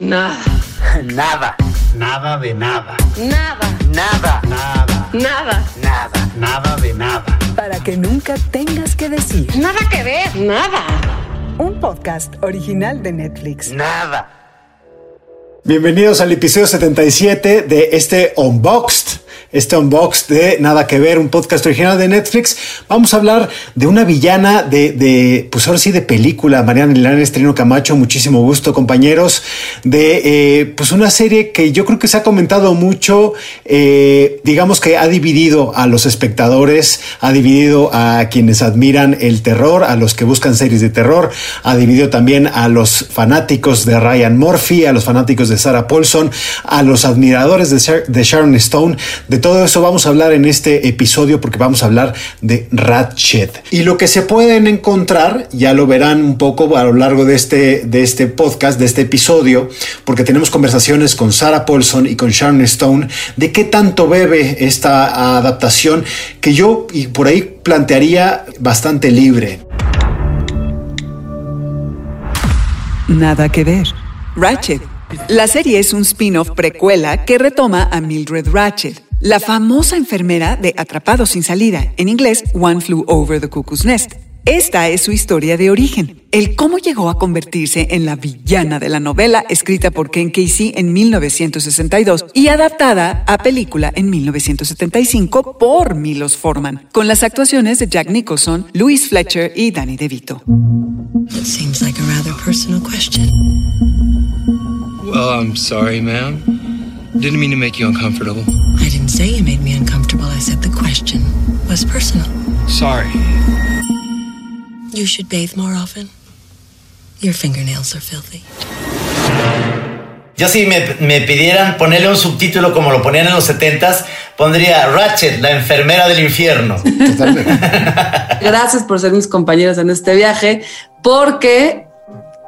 Nada. Nada. Nada de nada. Nada. Nada. Nada. Nada. Nada. Nada de nada. Para que nunca tengas que decir. Nada que ver. Nada. Un podcast original de Netflix. Nada. Bienvenidos al episodio 77 de este Unboxed este unbox de Nada que Ver, un podcast original de Netflix. Vamos a hablar de una villana de, pues ahora sí, de película. Mariana Milán Estrino Camacho, muchísimo gusto, compañeros. De eh, pues una serie que yo creo que se ha comentado mucho, eh, digamos que ha dividido a los espectadores, ha dividido a quienes admiran el terror, a los que buscan series de terror, ha dividido también a los fanáticos de Ryan Murphy, a los fanáticos de Sarah Paulson, a los admiradores de, de Sharon Stone, de todo eso vamos a hablar en este episodio porque vamos a hablar de Ratchet. Y lo que se pueden encontrar, ya lo verán un poco a lo largo de este, de este podcast, de este episodio, porque tenemos conversaciones con Sarah Paulson y con Sharon Stone de qué tanto bebe esta adaptación que yo y por ahí plantearía bastante libre. Nada que ver. Ratchet. La serie es un spin-off precuela que retoma a Mildred Ratchet la famosa enfermera de Atrapado sin salida, en inglés One Flew Over the Cuckoo's Nest. Esta es su historia de origen, el cómo llegó a convertirse en la villana de la novela escrita por Ken Casey en 1962 y adaptada a película en 1975 por Milos Forman, con las actuaciones de Jack Nicholson, Louis Fletcher y Danny DeVito. It seems like a rather personal question. Well, I'm sorry, ma'am. Didn't mean to make you uncomfortable. I didn't say you made me uncomfortable. I said the question was personal. Sorry. You should bathe more often. Your fingernails are filthy. Yo si me, me, pidieran ponerle un subtítulo como lo ponían en los 70s, pondría Ratchet, la enfermera del infierno. Gracias por ser mis compañeros en este viaje, porque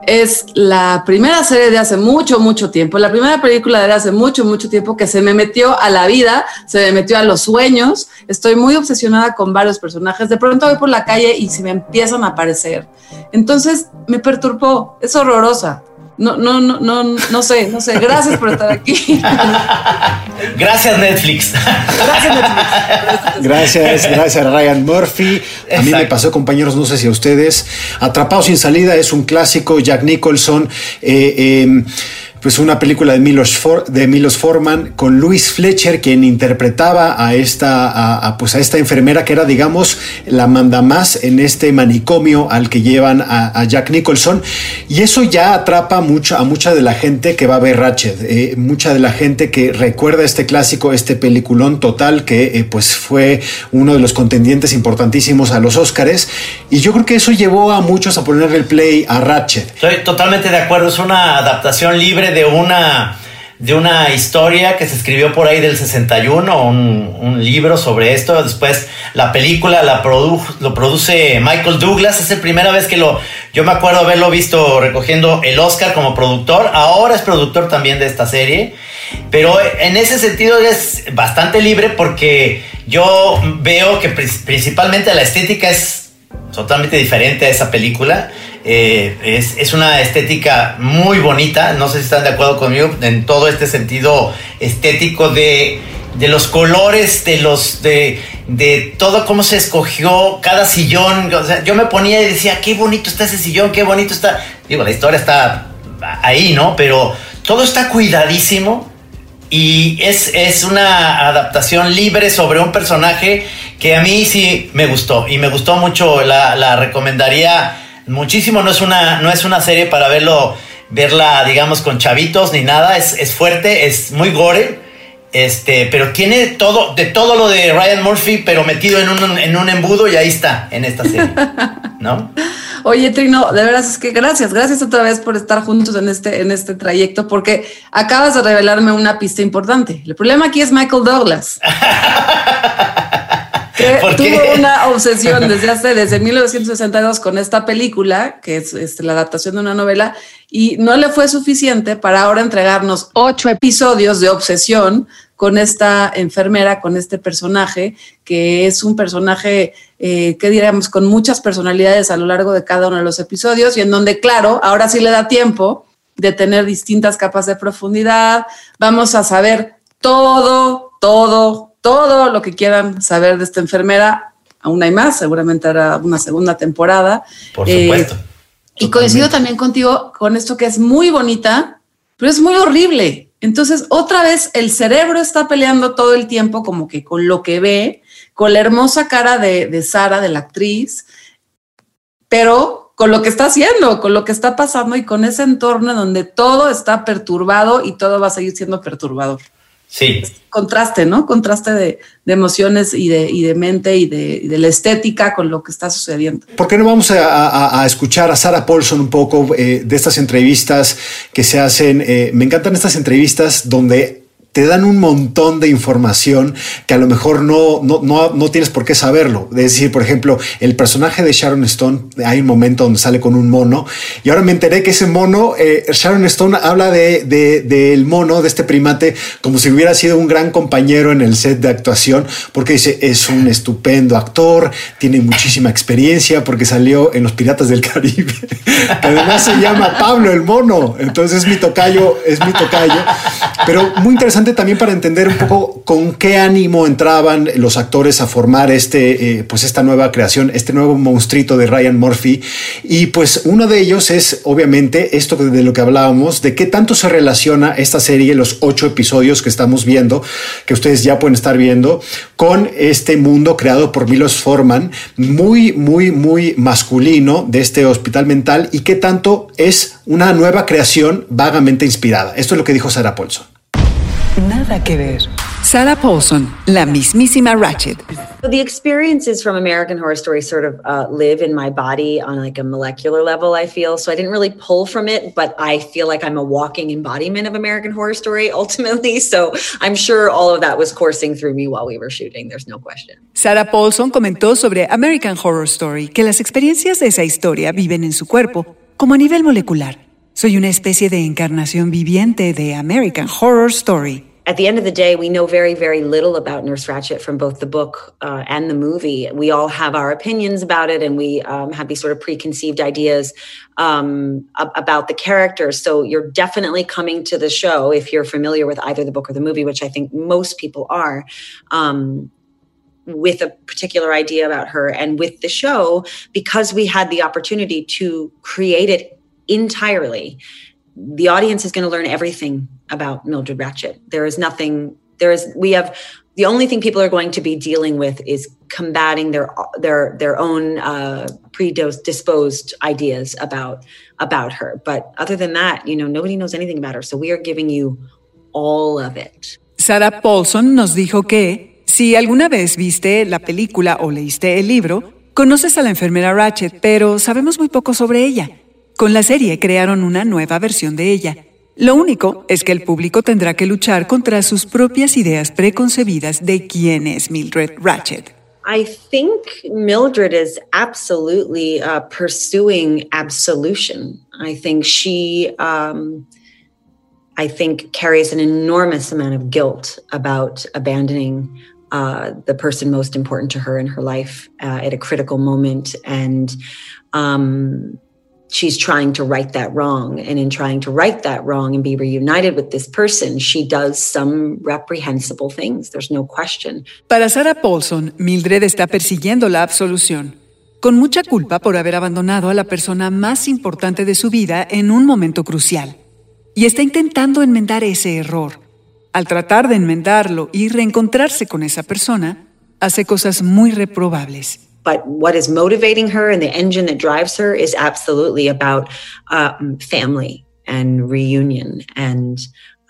es la primera serie de hace mucho, mucho tiempo, la primera película de hace mucho, mucho tiempo que se me metió a la vida, se me metió a los sueños. Estoy muy obsesionada con varios personajes. De pronto voy por la calle y se me empiezan a aparecer. Entonces me perturbó, es horrorosa. No, no, no, no, no sé, no sé. Gracias por estar aquí. Gracias Netflix. Gracias Netflix. Gracias, gracias Ryan Murphy. A mí me pasó, compañeros, no sé si a ustedes. Atrapado sin salida es un clásico. Jack Nicholson. Eh, eh, pues una película de Milos, For, de Milos Forman con Louis Fletcher, quien interpretaba a esta, a, pues a esta enfermera que era, digamos, la manda más en este manicomio al que llevan a, a Jack Nicholson. Y eso ya atrapa mucho a mucha de la gente que va a ver Ratchet, eh, mucha de la gente que recuerda este clásico, este peliculón total que eh, pues fue uno de los contendientes importantísimos a los Oscars. Y yo creo que eso llevó a muchos a ponerle el play a Ratchet. Estoy totalmente de acuerdo, es una adaptación libre de una, de una historia que se escribió por ahí del 61, un, un libro sobre esto. Después la película la produ lo produce Michael Douglas. Es la primera vez que lo, yo me acuerdo haberlo visto recogiendo el Oscar como productor. Ahora es productor también de esta serie. Pero en ese sentido es bastante libre porque yo veo que principalmente la estética es totalmente diferente a esa película. Eh, es, es, una estética muy bonita, no sé si están de acuerdo conmigo en todo este sentido estético de, de los colores, de los de, de, todo cómo se escogió cada sillón. O sea, yo me ponía y decía, qué bonito está ese sillón, qué bonito está. Digo, la historia está ahí, ¿no? Pero todo está cuidadísimo. Y es, es una adaptación libre sobre un personaje que a mí sí me gustó. Y me gustó mucho, la, la recomendaría muchísimo. No es una, no es una serie para verlo, verla, digamos, con chavitos ni nada. Es, es fuerte, es muy gore. Este, pero tiene todo, de todo lo de Ryan Murphy, pero metido en un, en un embudo y ahí está, en esta serie. ¿No? Oye, Trino, de verdad es que gracias, gracias otra vez por estar juntos en este, en este trayecto, porque acabas de revelarme una pista importante. El problema aquí es Michael Douglas. que tuvo una obsesión desde hace, desde 1962 con esta película, que es este, la adaptación de una novela, y no le fue suficiente para ahora entregarnos ocho episodios de obsesión con esta enfermera, con este personaje, que es un personaje, eh, que diríamos, con muchas personalidades a lo largo de cada uno de los episodios, y en donde, claro, ahora sí le da tiempo de tener distintas capas de profundidad. Vamos a saber todo, todo, todo lo que quieran saber de esta enfermera. Aún hay más, seguramente hará una segunda temporada. Por Eh, supuesto. y coincido también contigo con esto que es muy bonita, pero es muy horrible. Entonces, otra vez, el cerebro está peleando todo el tiempo como que con lo que ve, con la hermosa cara de, de Sara, de la actriz, pero con lo que está haciendo, con lo que está pasando y con ese entorno donde todo está perturbado y todo va a seguir siendo perturbador. Sí. Contraste, ¿no? Contraste de, de emociones y de, y de mente y de, y de la estética con lo que está sucediendo. ¿Por qué no vamos a, a- a escuchar a Sarah Paulson un poco eh, de estas entrevistas que se hacen? Eh, me encantan estas entrevistas donde te dan un montón de información que a lo mejor no, no, no, no tienes por qué saberlo. Es decir, por ejemplo, el personaje de Sharon Stone, hay un momento donde sale con un mono y ahora me enteré que ese mono, eh, Sharon Stone habla de, de- del mono, de este primate, como si hubiera sido un gran compañero en el set de actuación, porque dice, es un estupendo actor, tiene muchísima experiencia porque salió en Los Piratas del Caribe. Además se llama Pablo el mono, entonces es mi tocayo, es mi tocayo. Pero muy interesante también para entender un poco con qué ánimo entraban los actores a formar este, eh, pues esta nueva creación, este nuevo monstruito de Ryan Murphy. Y pues uno de ellos es obviamente esto de lo que hablábamos, de qué tanto se relaciona esta serie, los ocho episodios que estamos viendo, que ustedes ya pueden estar viendo, con este mundo creado por Milos Forman, muy, muy, muy masculino de este hospital mental y qué tanto es una nueva creación vagamente inspirada. Esto es lo que dijo Sarah Paulson. Nada que ver. Sarah Paulson, la mismísima Ratchet. So the experiences from American Horror Story sort of uh, live in my body on like a molecular level. I feel so I didn't really pull from it, but I feel like I'm a walking embodiment of American Horror Story ultimately. So I'm sure all of that was coursing through me while we were shooting. There's no question. Sarah Paulson comentó sobre American Horror Story que las experiencias de esa historia viven en su cuerpo, como a nivel molecular. Soy una especie de encarnación viviente de American Horror Story. At the end of the day, we know very, very little about Nurse Ratchet from both the book uh, and the movie. We all have our opinions about it, and we um, have these sort of preconceived ideas um, about the characters. So you're definitely coming to the show if you're familiar with either the book or the movie, which I think most people are. Um, with a particular idea about her and with the show because we had the opportunity to create it entirely. The audience is going to learn everything about mildred ratchet there is nothing there is we have the only thing people are going to be dealing with is combating their their their own uh, predisposed ideas about about her. But other than that you know nobody knows anything about her. So we are giving you all of it. Sarah Paulson nos dijo que, si alguna vez viste la película o leíste el libro, conoces a la enfermera Ratchet, pero sabemos muy poco sobre ella. Con la serie crearon una nueva versión de ella. Lo único es que el público tendrá que luchar contra sus propias ideas preconcebidas de quién es Mildred Ratchet. I think Mildred is absolutely uh, pursuing absolution. I think she, um, I think, carries an enormous amount of guilt about abandoning uh, the person most important to her in her life uh, at a critical moment, and um, she's trying to right that wrong. And in trying to right that wrong and be reunited with this person, she does some reprehensible things. There's no question. Para Sarah Paulson, Mildred está persiguiendo la absolución, con mucha culpa por haber abandonado a la persona más importante de su vida en un momento crucial. Y está intentando enmendar ese error. Al tratar de enmendarlo y reencontrarse con esa persona, hace cosas muy reprobables. But what is motivating her and the engine that drives her is absolutely about um, family and reunion and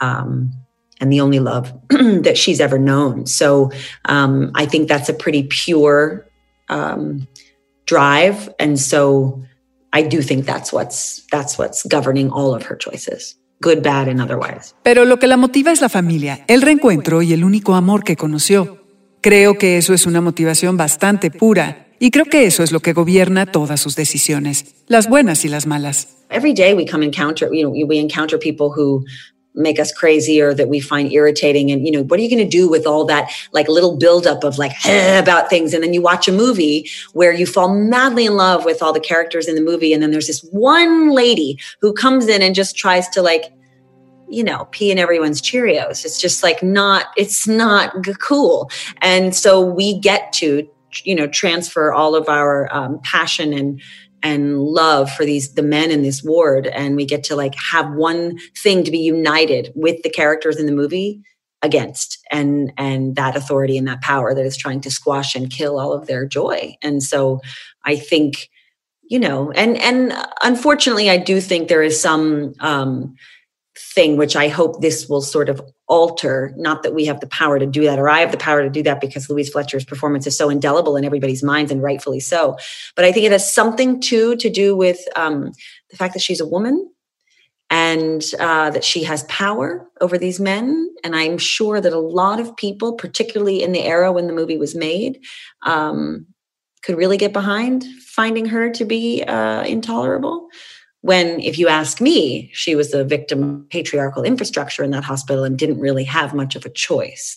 um, and the only love that she's ever known. So um, I think that's a pretty pure um, drive, and so I do think that's what's that's what's governing all of her choices, good, bad, and otherwise. Pero lo que la motiva es la familia, el reencuentro y el único amor que conoció. Creo que eso es una motivación bastante pura y creo que eso es lo que gobierna todas sus decisiones, las buenas y las malas. every day we come encounter you know we encounter people who make us crazy or that we find irritating and you know what are you going to do with all that like little buildup of like about things? And then you watch a movie where you fall madly in love with all the characters in the movie and then there's this one lady who comes in and just tries to like you know pee in everyone's cheerios. It's just like not it's not cool. And so we get to you know transfer all of our um, passion and and love for these the men in this ward and we get to like have one thing to be united with the characters in the movie against and and that authority and that power that is trying to squash and kill all of their joy. And so i think you know and and unfortunately i do think there is some um thing which i hope this will sort of alter not that we have the power to do that or i have the power to do that because louise fletcher's performance is so indelible in everybody's minds and rightfully so. But i think it has something too to do with um, the fact that she's a woman and uh, that she has power over these men. And i'm sure that a lot of people particularly in the era when the movie was made um, could really get behind finding her to be uh, intolerable when if you ask me she was a victim of patriarchal infrastructure in that hospital and didn't really have much of a choice.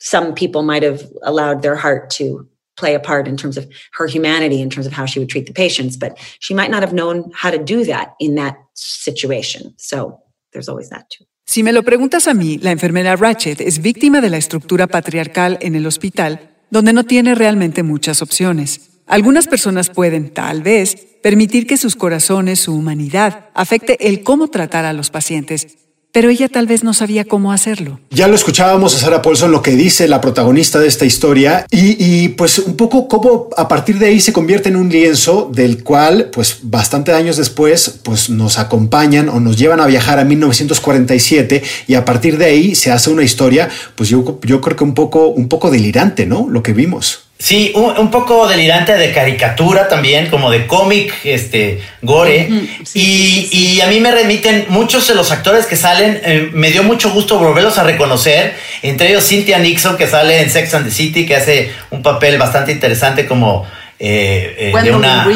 Some people might have allowed their heart to play a part in terms of her humanity in terms of how she would treat the patients but she might not have known how to do that in that situation. So there's always that too. Si me lo preguntas a mí, la enfermera Ratchet es víctima de la estructura patriarcal en el hospital, donde no tiene realmente muchas opciones. Algunas personas pueden, tal vez, permitir que sus corazones, su humanidad, afecte el cómo tratar a los pacientes, pero ella tal vez no sabía cómo hacerlo. Ya lo escuchábamos a Sarah Paulson lo que dice la protagonista de esta historia y, y, pues un poco cómo a partir de ahí se convierte en un lienzo del cual pues bastante años después pues nos acompañan o nos llevan a viajar a 1947 y a partir de ahí se hace una historia pues yo, yo creo que un poco, un poco delirante, ¿no? Lo que vimos. Sí, un, un, poco delirante de caricatura también, como de cómic, este, gore. Uh -huh, sí, y, sí. y, a mí me remiten muchos de los actores que salen, eh, me dio mucho gusto volverlos a reconocer, entre ellos Cynthia Nixon, que sale en Sex and the City, que hace un papel bastante interesante como eh, eh, de una...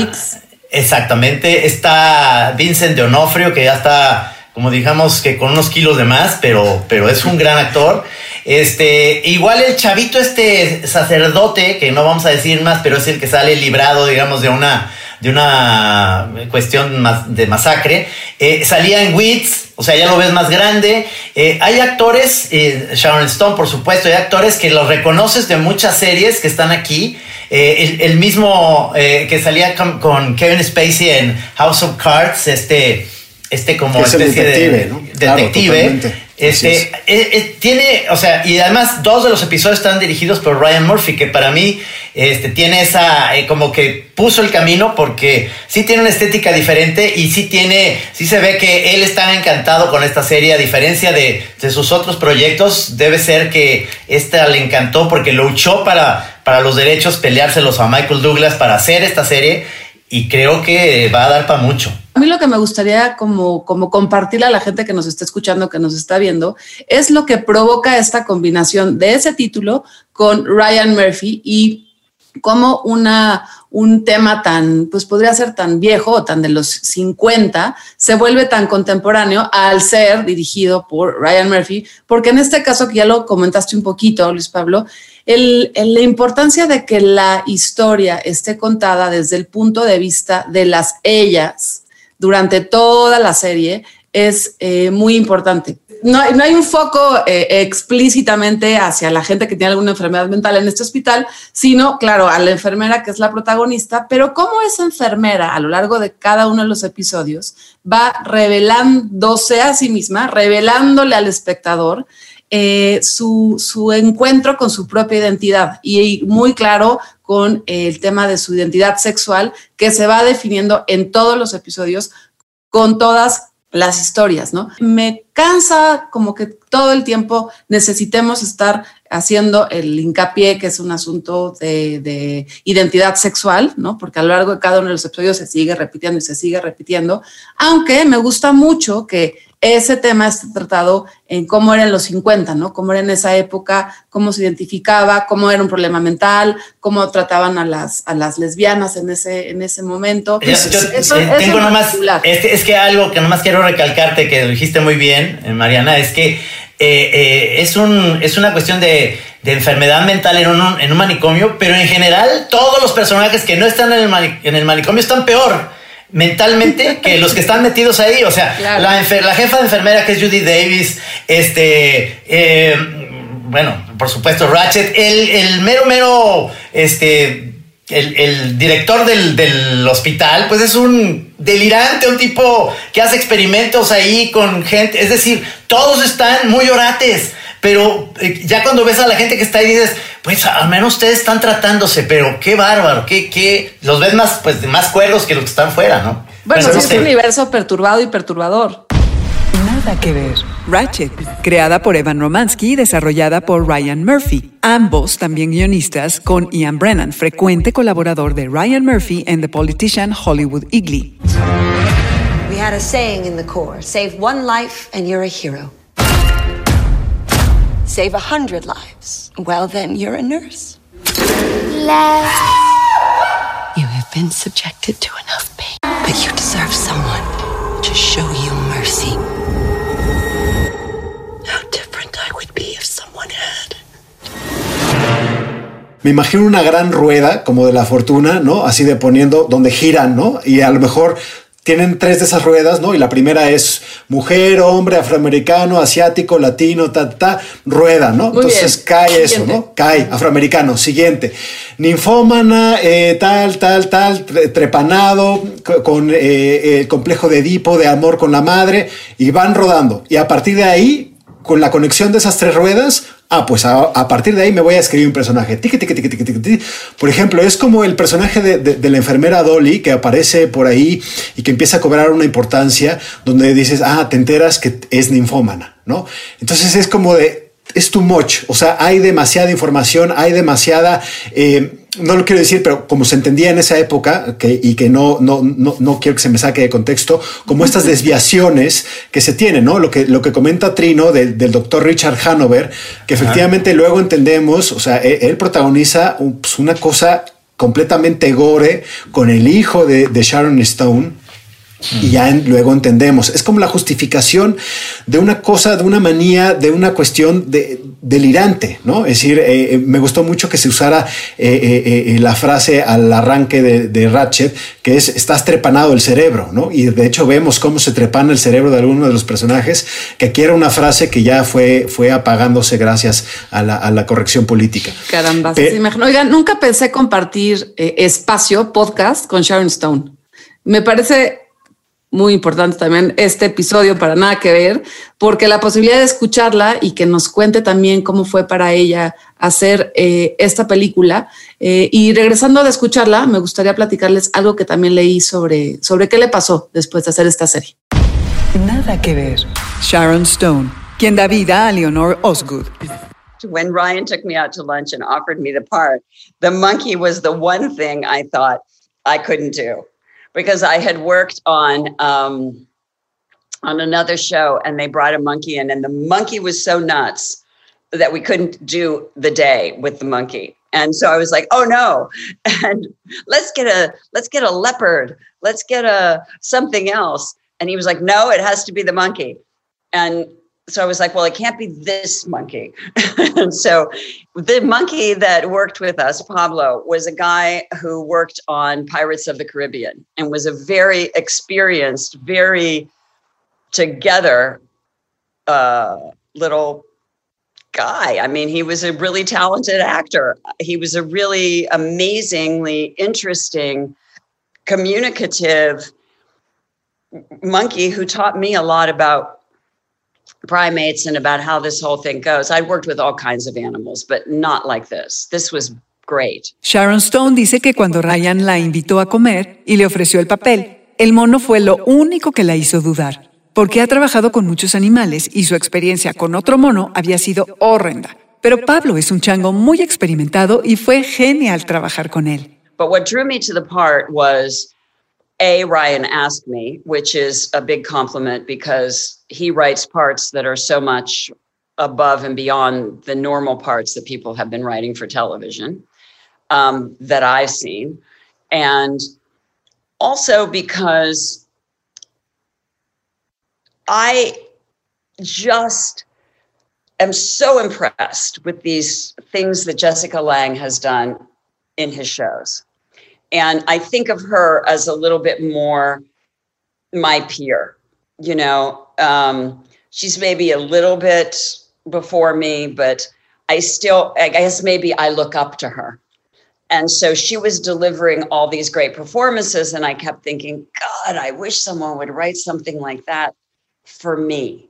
Exactamente, está Vincent de Onofrio, que ya está como digamos que con unos kilos de más, pero, pero es un gran actor. Este, igual el chavito, este sacerdote, que no vamos a decir más, pero es el que sale librado, digamos, de una, de una cuestión de masacre. Eh, salía en Wits, o sea, ya lo ves más grande. Eh, hay actores, eh, Sharon Stone, por supuesto, hay actores que los reconoces de muchas series que están aquí. El, mismo que salía con Kevin Spacey en House of Cards, este este como es especie detective, de ¿no? detective. Claro, este, es. Eh, eh, tiene, o sea, y además dos de los episodios están dirigidos por Ryan Murphy, que para mí este, tiene esa, eh, como que puso el camino porque sí tiene una estética diferente y sí tiene, sí se ve que él está encantado con esta serie, a diferencia de, de sus otros proyectos, debe ser que esta le encantó porque luchó para, para los derechos, peleárselos a Michael Douglas para hacer esta serie y creo que va a dar para mucho. A mí lo que me gustaría como, como compartirle a la gente que nos está escuchando, que nos está viendo, es lo que provoca esta combinación de ese título con Ryan Murphy y como una, un tema tan, pues podría ser tan viejo o tan de los 50, se vuelve tan contemporáneo al ser dirigido por Ryan Murphy, porque en este caso, que ya lo comentaste un poquito, Luis Pablo, el, la importancia de que la historia esté contada desde el punto de vista de las ellas durante toda la serie es eh, muy importante. No, hay un foco eh, explícitamente hacia la gente que tiene alguna enfermedad mental en este hospital, sino, claro, a la enfermera que es la protagonista, pero cómo esa enfermera a lo largo de cada uno de los episodios va revelándose a sí misma, revelándole al espectador eh, su, su, encuentro con su propia identidad y muy claro con el tema de su identidad sexual que se va definiendo en todos los episodios con todas las historias, ¿no? Me cansa como que todo el tiempo necesitemos estar haciendo el hincapié que es un asunto de, de, identidad sexual, ¿no? Porque a lo largo de cada uno de los episodios se sigue repitiendo y se sigue repitiendo, aunque me gusta mucho que ese tema está tratado en cómo era en los 50, ¿no? Cómo era en esa época, cómo se identificaba, cómo era un problema mental, cómo trataban a las, a las lesbianas en ese, en ese momento. Yo- yo- tengo nomás, es, que- es que algo que nomás quiero recalcarte, que lo dijiste muy bien, eh, Mariana, es que eh, eh, es, un, es una cuestión de, de enfermedad mental en un, en un manicomio, pero en general todos los personajes que no están en el, mani- en el manicomio están peor mentalmente que los que están metidos ahí. O sea, Claro. la, jefa de enfermera que es Judy Davis, este, eh, bueno, por supuesto, Ratchet, el, el mero, mero, este, el, el director del, del hospital, pues es un delirante, un tipo que hace experimentos ahí con gente. Es decir, todos están muy orates. Pero eh, ya cuando ves a la gente que está ahí dices, pues al menos ustedes están tratándose, pero qué bárbaro, qué, qué, los ves más, pues más cuerdos que los que están fuera, ¿no? Bueno, no es un universo perturbado y perturbador. Nada que ver. Ratchet, creada por Evan Romansky y desarrollada por Ryan Murphy. Ambos también guionistas con Ian Brennan, frecuente colaborador de Ryan Murphy en The Politician Hollywood Eagley. We had a saying in the Corps save one life and you're a hero. Save a hundred lives. Well, then you're a nurse. You have been subjected to enough pain, but you deserve someone to show you mercy. How different I would be if someone had. Me imagino una gran rueda como de la fortuna, ¿no? Así de poniendo donde giran, ¿no? Y a lo mejor tienen tres de esas ruedas, ¿no? Y la primera es mujer, hombre, afroamericano, asiático, latino, ta, ta, rueda, ¿no? Muy Entonces bien. cae eso. ¿no? Cae, afroamericano, siguiente. Ninfómana, eh, tal, tal, tal, tre- trepanado, co- con eh, el complejo de Edipo, de amor con la madre, y van rodando. Y a partir de ahí, con la conexión de esas tres ruedas, ah, pues a, partir de ahí me voy a escribir un personaje. Tiqui. Por ejemplo, es como el personaje de la enfermera Dolly que aparece por ahí y que empieza a cobrar una importancia donde dices, ah, te enteras que es ninfómana, ¿no? Entonces es como de, es too much, o sea, hay demasiada información, hay demasiada, eh, no lo quiero decir, pero como se entendía en esa época, que, y que no, no, no, no quiero que se me saque de contexto, como estas desviaciones que se tienen, ¿no? Lo que, lo que comenta Trino del, del doctor Richard Hanover, que efectivamente luego entendemos, o sea, él, él protagoniza pues, una cosa completamente gore con el hijo de, de Sharon Stone. Y ya en- luego entendemos. Es como la justificación de una cosa, de una manía, de una cuestión de, delirante, ¿no? Es decir, eh, eh, me gustó mucho que se usara eh, la frase al arranque de, de Ratchet, que es, estás trepanado el cerebro, ¿no? Y de hecho vemos cómo se trepana el cerebro de alguno de los personajes, que aquí era una frase que ya fue, fue apagándose gracias a la, a la corrección política. Caramba, Pe- sí, imagino. Oigan, nunca pensé compartir espacio, podcast con Sharon Stone. Me parece muy importante también este episodio para nada que ver, porque la posibilidad de escucharla y que nos cuente también cómo fue para ella hacer eh, esta película. Eh, y regresando de escucharla, me gustaría platicarles algo que también leí sobre, sobre qué le pasó después de hacer esta serie. Nada que ver. Sharon Stone, quien da vida a Leonor Osgood. when Ryan took me out to lunch and offered me the part, the monkey was the one thing I thought I couldn't do because I had worked on um, on another show and they brought a monkey in and the monkey was so nuts that we couldn't do the day with the monkey. And so I was like, "Oh no. And let's get a let's get a leopard. Let's get a something else." And he was like, "No, it has to be the monkey." And so I was like, well, it can't be this monkey. so the monkey that worked with us, Pablo, was a guy who worked on Pirates of the Caribbean and was a very experienced, very together uh, little guy. I mean, he was a really talented actor. He was a really amazingly interesting, communicative monkey who taught me a lot about primates and about how this whole thing goes. I'd worked with all kinds of animals, but not like this. This was great. Sharon Stone dice que cuando Ryan la invitó a comer y le ofreció el papel, el mono fue lo único que la hizo dudar, porque ha trabajado con muchos animales y su experiencia con otro mono había sido horrenda. Pero Pablo es un chango muy experimentado y fue genial trabajar con él. But what drew me to the part was A, Ryan asked me, which is a big compliment because he writes parts that are so much above and beyond the normal parts that people have been writing for television um, that I've seen. And also because I just am so impressed with these things that Jessica Lang has done in his shows. And I think of her as a little bit more my peer, you know. Um, she's maybe a little bit before me, but I still, I guess maybe I look up to her. And so she was delivering all these great performances. And I kept thinking, God, I wish someone would write something like that for me.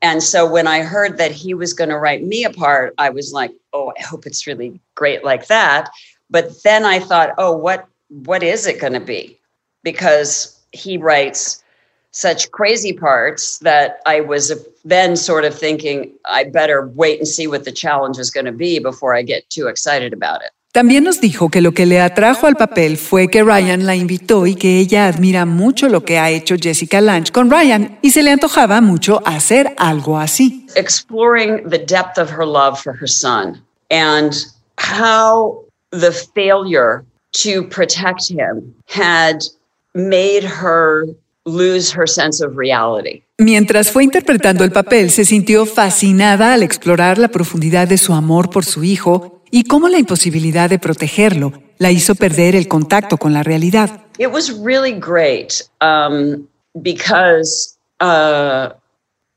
And so when I heard that he was going to write me a part, I was like, oh, I hope it's really great like that. But then I thought, oh, what what is it going to be? Because he writes such crazy parts that I was then sort of thinking, I better wait and see what the challenge is going to be before I get too excited about it. También nos dijo que lo que le atrajo al papel fue que Ryan la invitó y que ella admira mucho lo que ha hecho Jessica Lange con Ryan y se le antojaba mucho hacer algo así. Exploring the depth of her love for her son and how the failure to protect him had made her lose her sense of reality. Mientras fue interpretando el papel, se sintió fascinada al explorar la profundidad de su amor por su hijo y cómo la imposibilidad de protegerlo la hizo perder el contacto con la realidad. It was really great um, because, uh,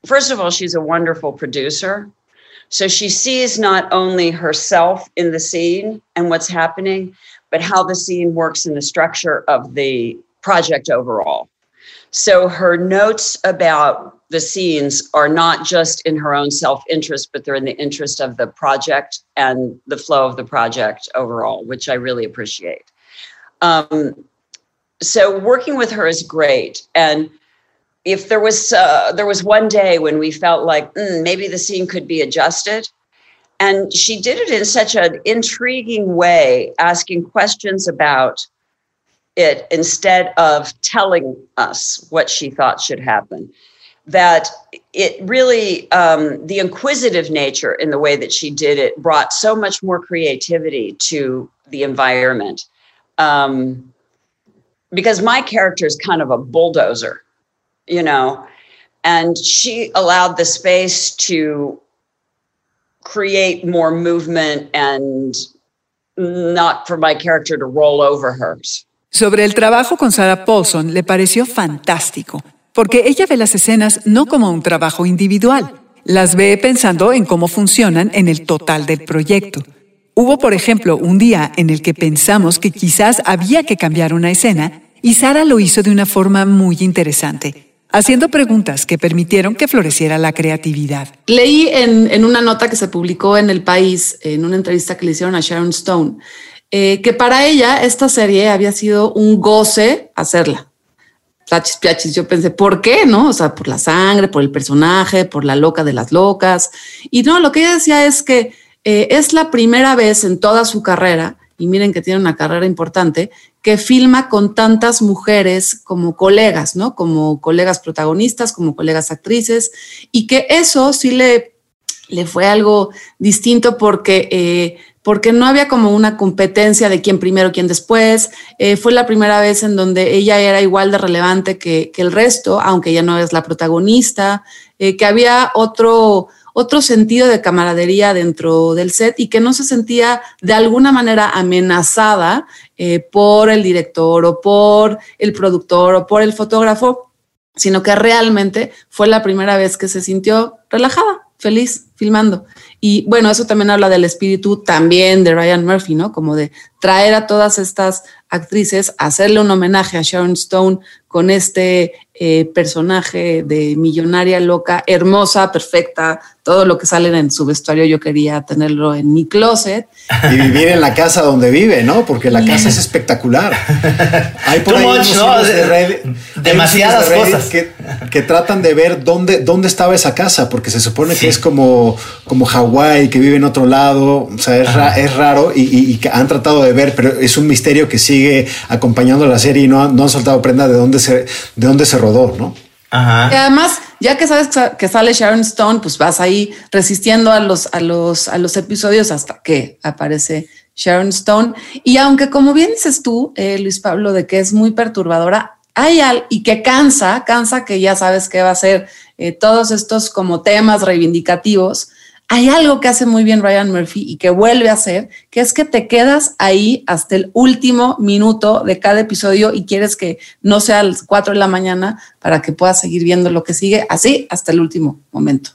first of all, she's a wonderful producer. So she sees not only herself in the scene and what's happening, but how the scene works in the structure of the project overall. So her notes about the scenes are not just in her own self interest, but they're in the interest of the project and the flow of the project overall, which I really appreciate. Um, so working with her is great. And if there was uh, there was one day when we felt like mm, maybe the scene could be adjusted, and she did it in such an intriguing way, asking questions about it instead of telling us what she thought should happen. That it really, um, the inquisitive nature in the way that she did it brought so much more creativity to the environment. Um, because my character is kind of a bulldozer, you know, and she allowed the space to create more movement and not for my character to roll over hers. Sobre el trabajo con Sarah Paulson le pareció fantástico, porque ella ve las escenas no como un trabajo individual, las ve pensando en cómo funcionan en el total del proyecto. Hubo, por ejemplo, un día en el que pensamos que quizás había que cambiar una escena y Sara lo hizo de una forma muy interesante, haciendo preguntas que permitieron que floreciera la creatividad. Leí en, una nota que se publicó en El País, en una entrevista que le hicieron a Sharon Stone, eh, que para ella esta serie había sido un goce hacerla. Plachis, piachis, yo pensé, ¿por qué? ¿No? O sea, por la sangre, por el personaje, por la loca de las locas. Y no, lo que ella decía es que eh, es la primera vez en toda su carrera, y miren que tiene una carrera importante, que filma con tantas mujeres como colegas, ¿no? Como colegas protagonistas, como colegas actrices, y que eso sí le, le fue algo distinto porque eh, porque no había como una competencia de quién primero, quién después. Eh, fue la primera vez en donde ella era igual de relevante que, el resto, aunque ella no es la protagonista, eh, que había otro, otro sentido de camaradería dentro del set y que no se sentía de alguna manera amenazada eh, por el director o por el productor o por el fotógrafo, sino que realmente fue la primera vez que se sintió relajada, feliz, filmando. Y bueno, eso también habla del espíritu también de Ryan Murphy, ¿no? Como de traer a todas estas actrices, hacerle un homenaje a Sharon Stone con este eh, personaje de millonaria loca, hermosa, perfecta, todo lo que sale en su vestuario yo quería tenerlo en mi closet. Y vivir en la casa donde vive, ¿no? Porque la casa es espectacular. Hay por ahí unos hilos de Reddit- Demasiadas de cosas. Que, que tratan de ver dónde, dónde estaba esa casa, porque se supone que es como, como Hawái, que vive en otro lado. O sea, es, ra- es raro y, y- han tratado de ver, pero es un misterio que sigue acompañando la serie y no, han- no han soltado prenda de dónde se, de dónde se rodó, ¿no? Y Ajá. además, ya que sabes que sale Sharon Stone, pues vas ahí resistiendo a los, a los, a los episodios hasta que aparece Sharon Stone. Y aunque, como bien dices tú, eh, Luis Pablo, de que es muy perturbadora, hay al y que cansa, cansa que ya sabes que va a ser eh, todos estos como temas reivindicativos. Hay algo que hace muy bien Ryan Murphy y que vuelve a hacer, que es que te quedas ahí hasta el último minuto de cada episodio y quieres que no sea a las 4 de la mañana para que puedas seguir viendo lo que sigue así hasta el último momento.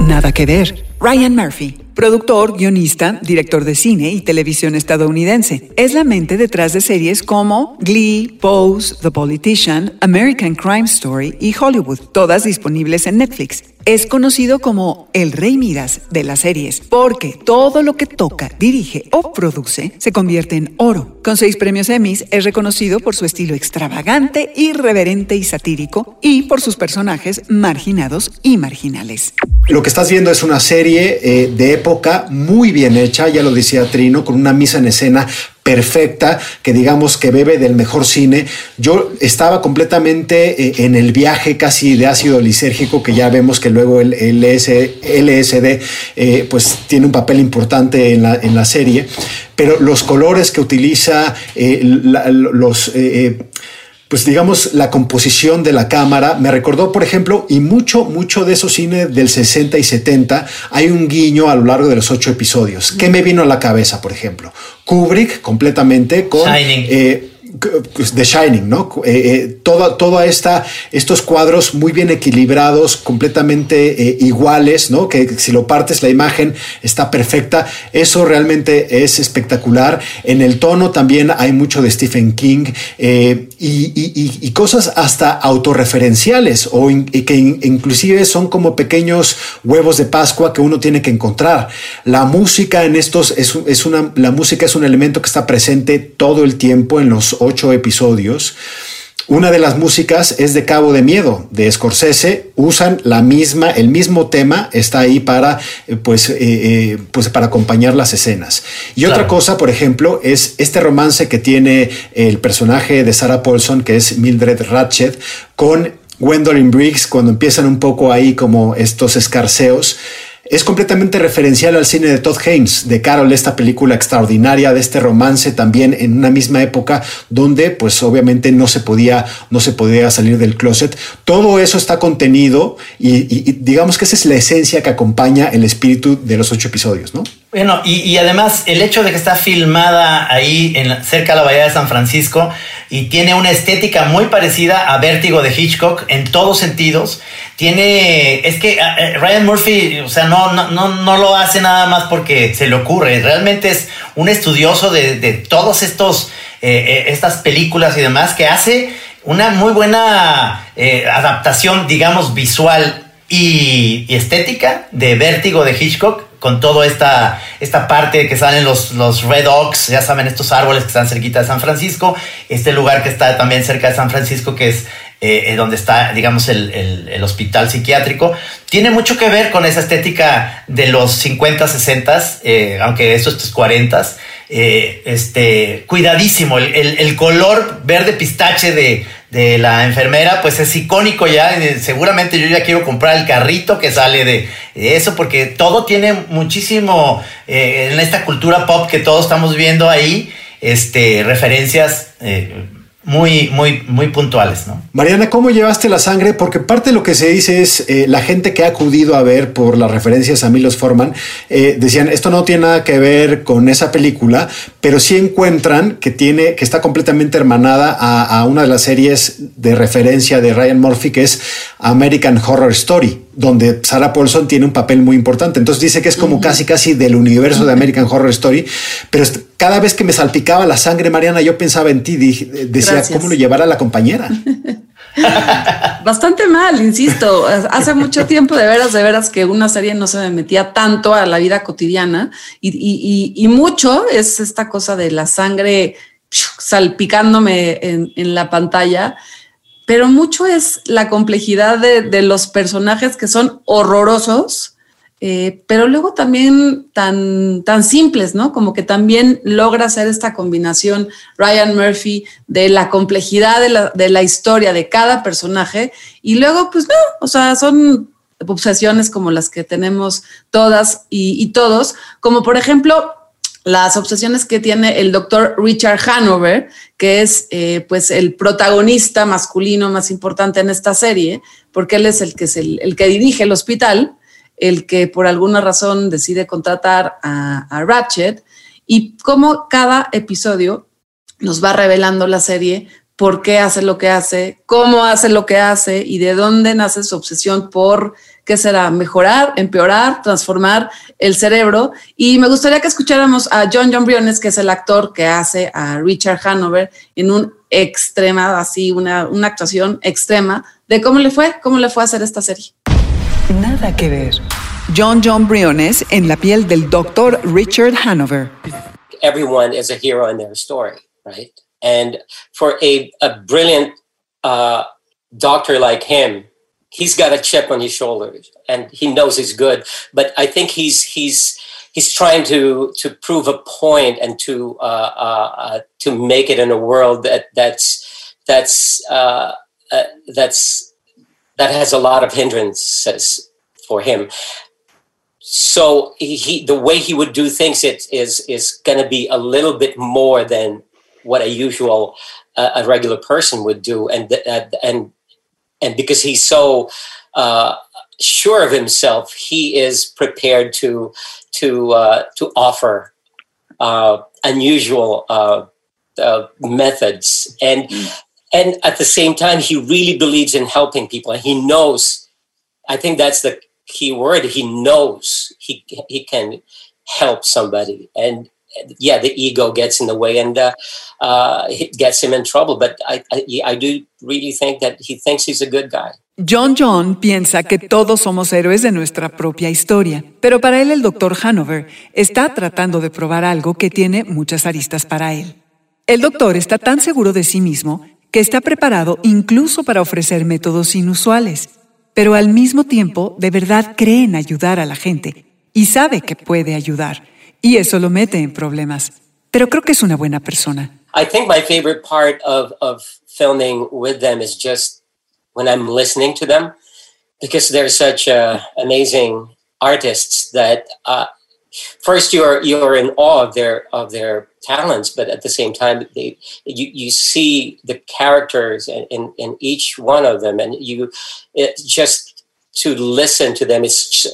Nada que ver. Ryan Murphy, productor, guionista, director de cine y televisión estadounidense. Es la mente detrás de series como Glee, Pose, The Politician, American Crime Story y Hollywood, todas disponibles en Netflix. Es conocido como el Rey Midas de las series, porque todo lo que toca, dirige o produce se convierte en oro. Con seis premios Emmys, es reconocido por su estilo extravagante, irreverente y satírico, y por sus personajes marginados y marginales. Lo que estás viendo es una serie eh, de época muy bien hecha, ya lo decía Trino, con una misa en escena perfecta, que digamos que bebe del mejor cine. Yo estaba completamente eh, en el viaje casi de ácido lisérgico, que ya vemos que luego el LS, LSD eh, pues tiene un papel importante en la, serie, pero los colores que utiliza, eh, los... pues digamos, la composición de la cámara me recordó, por ejemplo, y mucho, mucho de esos cines del 60 y 70, hay un guiño a lo largo de los ocho episodios. ¿Qué me vino a la cabeza, por ejemplo? Kubrick completamente con... Shining. eh, pues, The Shining, ¿no? Eh, eh, toda, toda esta, estos cuadros muy bien equilibrados, completamente eh, iguales, ¿no? Que si lo partes la imagen está perfecta. Eso realmente es espectacular. En el tono también hay mucho de Stephen King eh, y, y- y- cosas hasta autorreferenciales o que in- inclusive son como pequeños huevos de Pascua que uno tiene que encontrar. La música en estos es, es una, la música es un elemento que está presente todo el tiempo en los ocho episodios. Una de las músicas es de Cabo de Miedo, de Scorsese. Usan la misma, el mismo tema está ahí para, eh, pues, eh, eh, pues para acompañar las escenas. Y otra cosa, por ejemplo, es este romance que tiene el personaje de Sarah Paulson, que es Mildred Ratchet, con Gwendolyn Briggs, cuando empiezan un poco ahí como estos escarceos. Es completamente referencial al cine de Todd Haynes, de Carol, esta película extraordinaria de este romance también en una misma época donde pues obviamente no se podía, no se podía salir del closet. Todo eso está contenido y, y- digamos que esa es la esencia que acompaña el espíritu de los ocho episodios, ¿no? Bueno, y, y además el hecho de que está filmada ahí en cerca de la bahía de San Francisco y tiene una estética muy parecida a Vértigo de Hitchcock en todos sentidos. Tiene, es que eh, Ryan Murphy, o sea, no, no, no, no lo hace nada más porque se le ocurre. Realmente es un estudioso de, de todos estos, eh, eh, estas películas y demás que hace una muy buena eh, adaptación, digamos, visual y estética de Vértigo de Hitchcock con toda esta, esta parte que salen los, los Red Oaks, ya saben, estos árboles que están cerquita de San Francisco, este lugar que está también cerca de San Francisco, que es eh, eh, donde está, digamos, el, el- hospital psiquiátrico, tiene mucho que ver con esa estética de los 50, 60, eh, aunque 40, eh, este, cuidadísimo, el- el color verde pistache de, de la enfermera, pues es icónico ya. Seguramente yo ya quiero comprar el carrito que sale de, de eso, porque todo tiene muchísimo eh, en esta cultura pop que todos estamos viendo ahí, este, referencias eh, muy, muy, muy puntuales, ¿no? Mariana, ¿cómo llevaste la sangre? Porque parte de lo que se dice es eh, la gente que ha acudido a ver por las referencias a Milos Forman, eh, decían, esto no tiene nada que ver con esa película, pero sí encuentran que tiene, que está completamente hermanada a, a una de las series de referencia de Ryan Murphy, que es American Horror Story, donde Sarah Paulson tiene un papel muy importante. Entonces dice que es como casi, casi del universo de American Horror Story, pero cada vez que me salpicaba la sangre, Mariana, yo pensaba en ti, dije- decía, Gracias. ¿cómo lo llevará la compañera? Bastante mal, insisto. Hace mucho tiempo, de veras, de veras, que una serie no se me metía tanto a la vida cotidiana y, mucho es esta cosa de la sangre salpicándome en, la pantalla, pero mucho es la complejidad de, de los personajes que son horrorosos eh, pero luego también tan, tan simples, ¿no? Como que también logra hacer esta combinación Ryan Murphy de la complejidad de la, de la historia de cada personaje y luego, pues no, o sea, son obsesiones como las que tenemos todas y, todos, como por ejemplo las obsesiones que tiene el doctor Richard Hanover, que es eh, pues el protagonista masculino más importante en esta serie, porque él es el que es el, el que dirige el hospital el que por alguna razón decide contratar a, Ratchet y cómo cada episodio nos va revelando la serie por qué hace lo que hace, cómo hace lo que hace y de dónde nace su obsesión por, ¿qué será? Mejorar, empeorar, transformar el cerebro. Y me gustaría que escucháramos a John John Briones, que es el actor que hace a Richard Hanover en un extrema, así, una, una actuación extrema de cómo le fue, cómo le fue a hacer esta serie. Nada que ver. John John Briones en la piel del Dr. Richard Hanover. Everyone is a hero in their story, right? And for a, a brilliant uh, doctor like him, he's got a chip on his shoulders and he knows he's good. But I think he's he's he's trying to to prove a point and to uh, uh, uh to make it in a world that that's that's uh, uh, that's that has a lot of hindrances for him. So he, the way he would do things it is is going to be a little bit more than what a usual uh, a regular person would do, and uh, and and because he's so uh, sure of himself, he is prepared to to uh, to offer uh, unusual uh, methods. And and at the same time he really believes in helping people and he knows i think that's the key word he knows he he can help somebody and yeah the ego gets in the way and uh, uh, it gets him in trouble but I, I, I do really think that he thinks he's a good guy John John piensa que todos somos héroes de nuestra propia historia, pero para él el doctor Hanover está tratando de probar algo que tiene muchas aristas para él. El doctor está tan seguro de sí mismo que está preparado incluso para ofrecer métodos inusuales, pero al mismo tiempo de verdad cree en ayudar a la gente y sabe que puede ayudar, y eso lo mete en problemas. Pero creo que es una buena persona. I think my favorite part of, of filming with them is just when I'm listening to them, because they're such uh, amazing artists that uh, first you're you're in awe of their of their talents, but at the same time, they you, you see the characters in, in, in each one of them, and you just to listen to them is,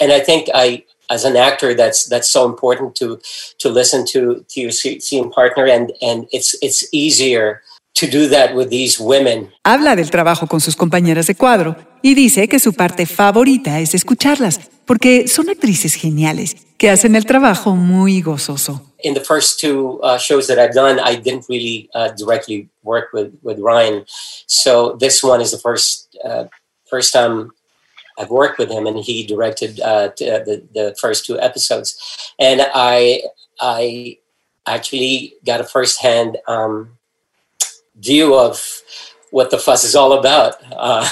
and I think I as an actor that's that's so important to to listen to to your scene partner, and and it's it's easier to do that with these women. Habla del trabajo con sus compañeras de cuadro y dice que su parte favorita es escucharlas, porque son actrices geniales que hacen el trabajo muy gozoso. In the first two uh, shows that I've done, I didn't really uh, directly work with, with Ryan. So this one is the first uh, first time I've worked with him, and he directed uh, uh, the the first two episodes. And I I actually got a firsthand um, view of what the fuss is all about, uh,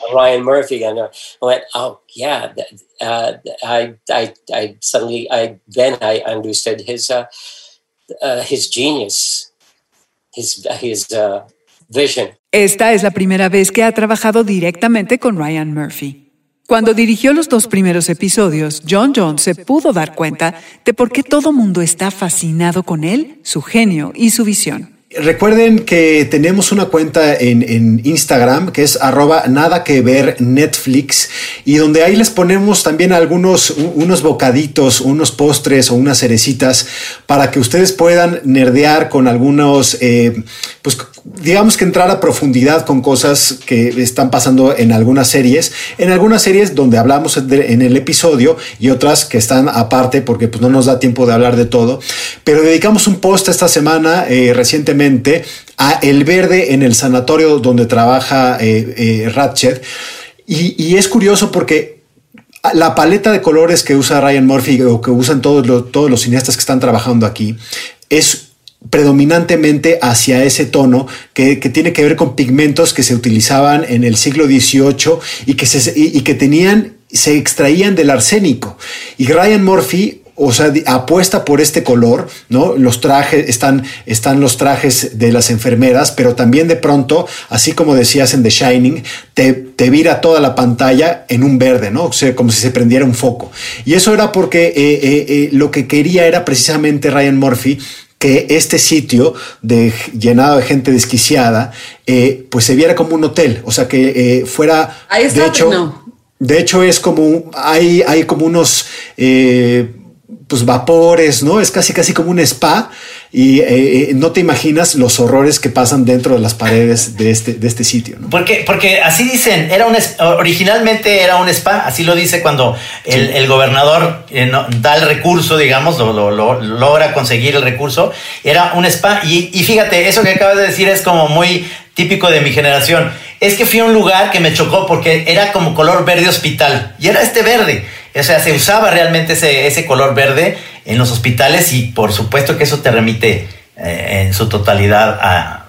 Ryan Murphy. And I went, oh yeah, uh, I, I, I suddenly, I then I understood his, uh, uh, his genius, his, his uh, vision. Esta es la primera vez que ha trabajado directamente con Ryan Murphy. Cuando dirigió los dos primeros episodios, John Jones se pudo dar cuenta de por qué todo mundo está fascinado con él, su genio y su visión. Recuerden que tenemos una cuenta en, Instagram que es arroba nada que ver Netflix y donde ahí les ponemos también algunos unos bocaditos, unos postres o unas cerecitas para que ustedes puedan nerdear con algunos, eh, pues digamos que entrar a profundidad con cosas que están pasando en algunas series, en algunas series donde hablamos en el episodio y otras que están aparte porque pues no nos da tiempo de hablar de todo, pero dedicamos un post esta semana eh, recientemente a el verde en el sanatorio donde trabaja eh, eh, Ratchet. Y, es curioso porque la paleta de colores que usa Ryan Murphy o que usan todos los, todos los cineastas que están trabajando aquí es predominantemente hacia ese tono que, tiene que ver con pigmentos que se utilizaban en el siglo XVIII y que, se, y que tenían, se extraían del arsénico. Y Ryan Murphy o sea, apuesta por este color, ¿no? Los trajes, están, están los trajes de las enfermeras, pero también de pronto, así como decías en The Shining, te, te vira toda la pantalla en un verde, ¿no? O sea, como si se prendiera un foco. Y eso era porque eh, eh, eh, lo que quería era precisamente Ryan Murphy que este sitio de, llenado de gente desquiciada, eh, pues se viera como un hotel, o sea, que eh, fuera... Ahí está, de hecho, no. de hecho es como, hay, hay como unos... Eh, pues vapores, ¿no? Es casi casi como un spa y eh, no te imaginas los horrores que pasan dentro de las paredes de este, de este sitio, ¿no? Porque, porque así dicen, era un originalmente era un spa, así lo dice cuando el, sí. el gobernador eh, no, da el recurso, digamos, lo, lo, lo, logra conseguir el recurso, era un spa y, y fíjate, eso que acabas de decir es como muy típico de mi generación. Es que fui a un lugar que me chocó porque era como color verde hospital y era este verde. O sea, se usaba realmente ese, ese color verde en los hospitales y por supuesto que eso te remite eh, en su totalidad a,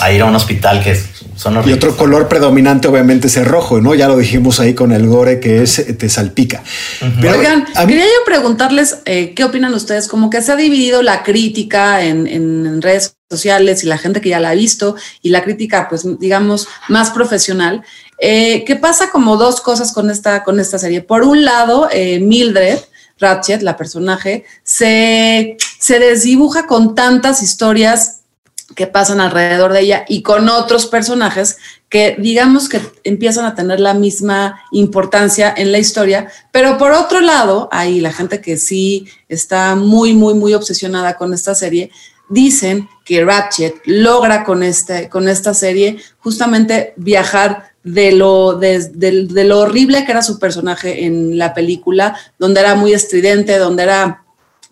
a, ir a un hospital que son Y otro color predominante obviamente es el rojo, ¿no? Ya lo dijimos ahí con el gore que es te salpica. Uh -huh. Pero, Oigan, mí... quería yo preguntarles eh, qué opinan ustedes, como que se ha dividido la crítica en, en redes sociales y la gente que ya la ha visto y la crítica, pues digamos, más profesional. Eh, ¿Qué pasa como dos cosas con esta, con esta serie? Por un lado, eh, Mildred Ratchet, la personaje, se, se desdibuja con tantas historias que pasan alrededor de ella y con otros personajes que digamos que empiezan a tener la misma importancia en la historia, pero por otro lado, hay la gente que sí está muy, muy, muy obsesionada con esta serie, dicen que Ratchet logra con, este, con esta serie justamente viajar de lo, de, de, de, lo horrible que era su personaje en la película, donde era muy estridente, donde era,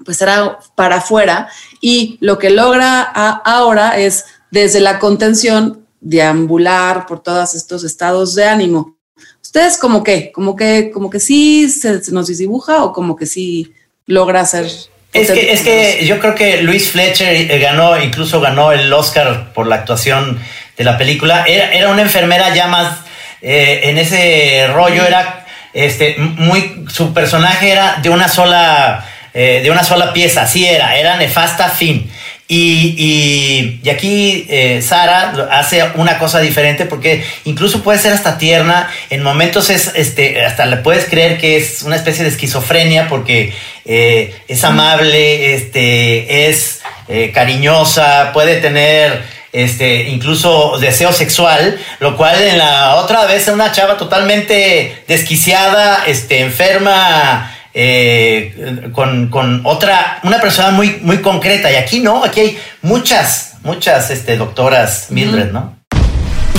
pues era para afuera, y lo que logra a, ahora es desde la contención deambular por todos estos estados de ánimo. ¿Ustedes como que, como que, como que sí se, se nos dibuja o como que sí logra hacer es que, es que yo creo que Luis Fletcher ganó, incluso ganó el Oscar por la actuación de la película. Era, era una enfermera ya más eh, en ese rollo, era este, muy, su personaje era de una sola, eh, de una sola pieza, así era, era nefasta fin. Y, y, y, aquí eh, Sara hace una cosa diferente porque incluso puede ser hasta tierna. En momentos es, este, hasta le puedes creer que es una especie de esquizofrenia porque es amable, este, es cariñosa, puede tener este, incluso deseo sexual, lo cual en la otra vez es una chava totalmente desquiciada, este, enferma eh, con, con, otra, una persona muy, muy concreta. Y aquí no, aquí hay muchas, muchas este, doctoras Mildred, ¿no?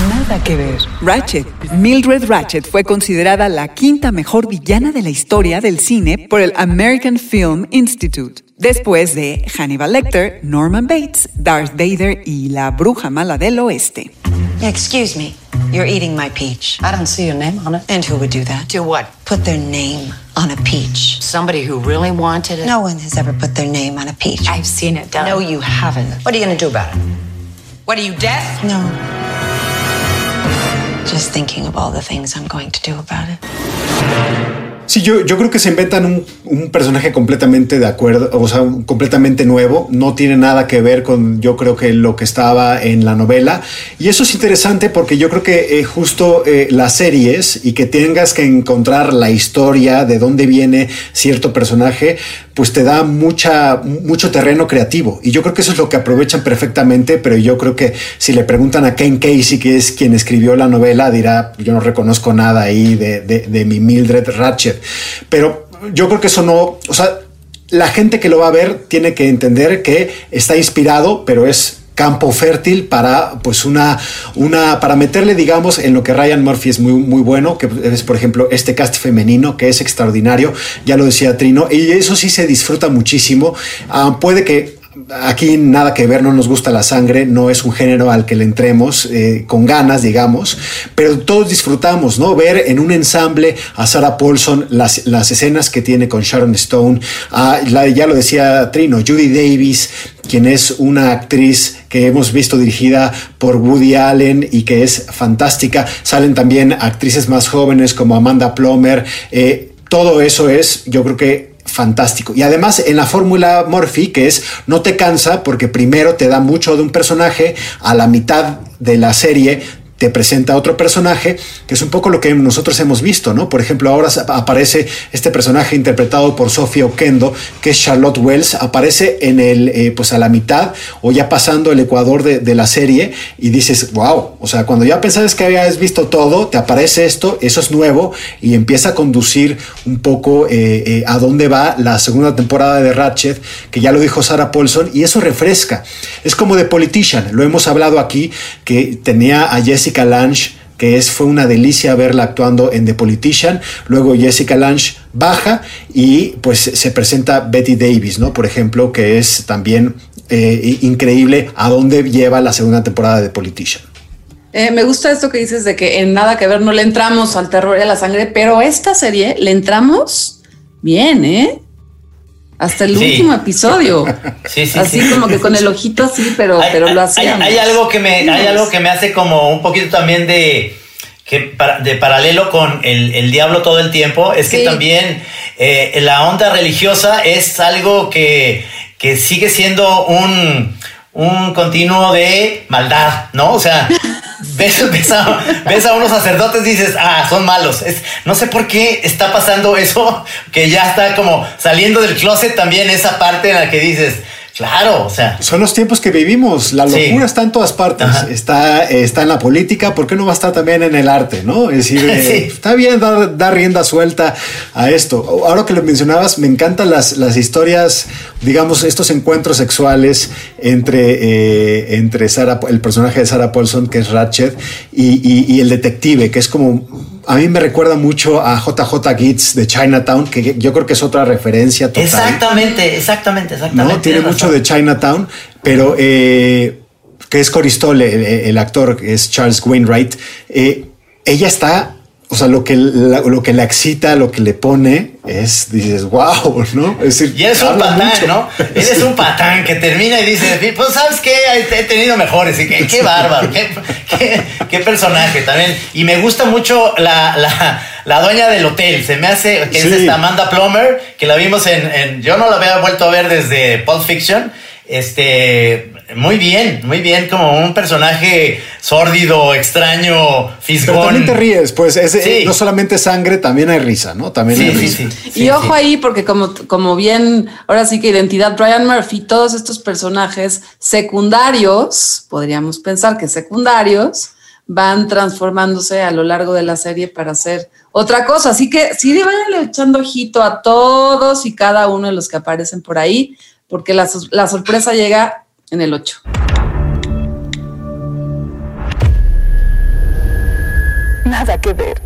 Nada que ver. Ratchet. Mildred Ratchet fue considerada la quinta mejor villana de la historia del cine por el American Film Institute. Después de Hannibal Lecter, Norman Bates, Darth Vader y la bruja mala del oeste. Excuse me, you're eating my peach. I don't see your name on it. And who would do that? Do what? Put their name on a peach. Somebody who really wanted it? No one has ever put their name on a peach. I've seen it done. No, you haven't. What are you going to do about it? What are you, deaf? No. Just thinking of all the things I'm going to do about it. Sí, yo, yo creo que se inventan un, un, personaje completamente de acuerdo, o sea, completamente nuevo. No tiene nada que ver con, yo creo que lo que estaba en la novela. Y eso es interesante porque yo creo que eh, justo eh, las series y que tengas que encontrar la historia de dónde viene cierto personaje, pues te da mucha, mucho terreno creativo. Y yo creo que eso es lo que aprovechan perfectamente. Pero yo creo que si le preguntan a Ken Casey, que es quien escribió la novela, dirá: Yo no reconozco nada ahí de, de, de mi Mildred Ratchet. Pero yo creo que eso no, o sea, la gente que lo va a ver tiene que entender que está inspirado, pero es campo fértil para pues una una para meterle digamos en lo que Ryan Murphy es muy muy bueno que es por ejemplo este cast femenino que es extraordinario ya lo decía Trino y eso sí se disfruta muchísimo. Uh, puede que aquí nada que ver, no nos gusta la sangre, no es un género al que le entremos eh, con ganas, digamos, pero todos disfrutamos, ¿no? Ver en un ensamble a Sarah Paulson las, las escenas que tiene con Sharon Stone, a, la, ya lo decía Trino, Judy Davis, quien es una actriz que hemos visto dirigida por Woody Allen y que es fantástica. Salen también actrices más jóvenes como Amanda Plummer. Eh, todo eso es, yo creo que fantástico. Y además en la fórmula Morphy, que es no te cansa porque primero te da mucho de un personaje, a la mitad de la serie te presenta otro personaje, que es un poco lo que nosotros hemos visto, ¿no? Por ejemplo, ahora aparece este personaje interpretado por Sofía Oquendo, que es Charlotte Wells, aparece en el, eh, pues a la mitad o ya pasando el ecuador de, la serie y dices, wow, o sea, cuando ya pensabas que habías visto todo, te aparece esto, eso es nuevo y empieza a conducir un poco eh, eh, a dónde va la segunda temporada de Ratchet, que ya lo dijo Sarah Paulson, y eso refresca. Es como The Politician, lo hemos hablado aquí, que tenía a Jessica Jessica Lange, que es, fue una delicia verla actuando en The Politician. Luego Jessica Lange baja y pues se presenta Betty Davis, ¿no? Por ejemplo, que es también eh, increíble a dónde lleva la segunda temporada de The Politician. Eh, me gusta esto que dices de que en nada que ver no le entramos al terror y a la sangre, pero esta serie le entramos bien, ¿eh? Hasta el último episodio. Sí, sí, así como que con el ojito así, pero, pero lo hacíamos. Hay, algo que me, hay algo que me hace como un poquito también de, que de paralelo con el, diablo todo el tiempo. Es que también eh, la onda religiosa es algo que, que sigue siendo un, un continuo de maldad, ¿no? O sea, ves, ves, a, unos sacerdotes y dices, ah, son malos. Es, no sé por qué está pasando eso, que ya está como saliendo del closet también esa parte en la que dices, Claro, o sea. Son los tiempos que vivimos. La locura está en todas partes. Está, está en la política. ¿Por qué no va a estar también en el arte? ¿no? Es decir, eh, está bien dar, rienda suelta a esto. Ahora que lo mencionabas, me encantan las, las historias, digamos, estos encuentros sexuales entre, eh, entre Sarah, el personaje de Sarah Paulson, que es Ratchet, y, y el detective, que es como a mí me recuerda mucho a JJ Gitz de Chinatown, que yo creo que es otra referencia total. Exactamente, exactamente, exactamente. ¿no? Tiene mucho de Chinatown, pero eh, que es Coristole, el, actor, es Charles Wainwright. Eh, ella está o sea, lo que, la, lo que la excita, lo que le pone es, dices, wow, ¿no? Es decir, y eres un patán, ¿no? Eres un patán que termina y dice, pues, ¿sabes qué? He tenido mejores. Y qué, qué bárbaro, qué, qué, personaje también. Y me gusta mucho la, la, la, dueña del hotel. Se me hace, que es esta Amanda Plummer, que la vimos en, en, Yo no la había vuelto a ver desde Pulp Fiction. Este muy bien, muy bien, como un personaje sórdido, extraño, fisgón. Pero también te ríes, pues no solamente sangre, también hay risa, ¿no? También hay risa. y ojo ahí, porque como, como bien, ahora sí que identidad, Brian Murphy, todos estos personajes secundarios, podríamos pensar que secundarios, van transformándose a lo largo de la serie para hacer otra cosa. Así que sí, vayan echando ojito a todos y cada uno de los que aparecen por ahí, porque la, la sorpresa llega en el 8. Nada que ver.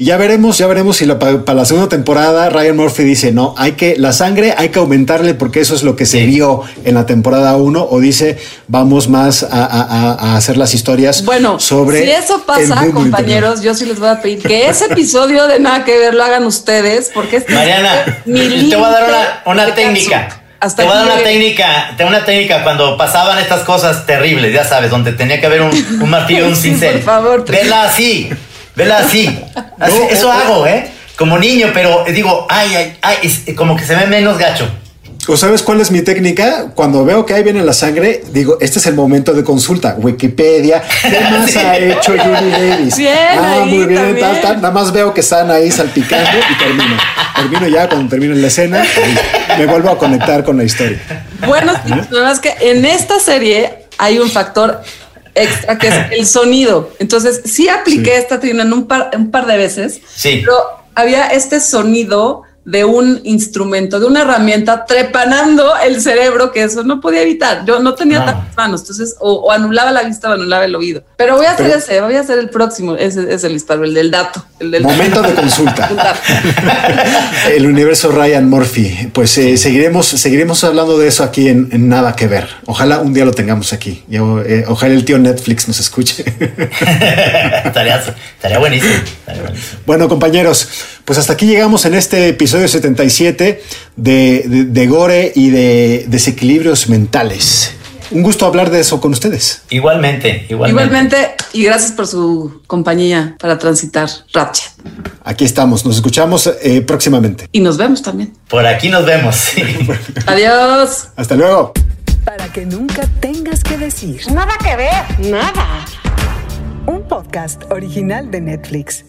Y ya veremos, ya veremos si para la segunda temporada Ryan Murphy dice, no, hay que, la sangre hay que aumentarle porque eso es lo que se vio en la temporada 1 o dice, vamos más a, hacer las historias bueno, sobre... Si eso pasa, compañeros, yo sí les voy a pedir que ese episodio de nada que ver lo hagan ustedes porque este Mariana, te voy a dar una técnica te voy a dar una técnica, tengo una técnica cuando pasaban estas cosas terribles, ya sabes, donde tenía que haber un, un martillo, un cincel. por favor. Vela así, vela así. eso hago, ¿eh? Como niño, pero digo, ay, ay, ay, como que se ve menos gacho. ¿O sabes cuál es mi técnica? Cuando veo que ahí viene la sangre, digo, este es el momento de consulta. Wikipedia, ¿qué más ha hecho Judy Davis? Bien, ah, muy bien, tal, tal. Nada más veo que están ahí salpicando y termino. Termino ya, cuando termino la escena, me vuelvo a conectar con la historia. Bueno, nada más que en esta serie hay un factor extra que es el sonido. Entonces, sí apliqué esta trina en un par, un par de veces, sí. pero había este sonido de un instrumento, de una herramienta, trepanando el cerebro, que eso no podía evitar. Yo no tenía tantas manos, entonces o, anulaba la vista o anulaba el oído. Pero voy a hacer ese, voy a hacer el próximo, ese es el disparo, el del dato. El del Momento de consulta. el universo Ryan Murphy. Pues eh, seguiremos, seguiremos hablando de eso aquí en, en Nada que Ver. Ojalá un día lo tengamos aquí. Yo, eh, ojalá el tío Netflix nos escuche. estaría, estaría buenísimo. estaría buenísimo. Bueno, compañeros, pues hasta aquí llegamos en este episodio 77 de, de- de Gore y de desequilibrios mentales. Un gusto hablar de eso con ustedes. Igualmente, igualmente. Igualmente, y gracias por su compañía para transitar Ratchet. Aquí estamos, nos escuchamos eh, próximamente. Y nos vemos también. Por aquí nos vemos. sí. Adiós. Hasta luego. Para que nunca tengas que decir. Nada que ver. Nada. Un podcast original de Netflix.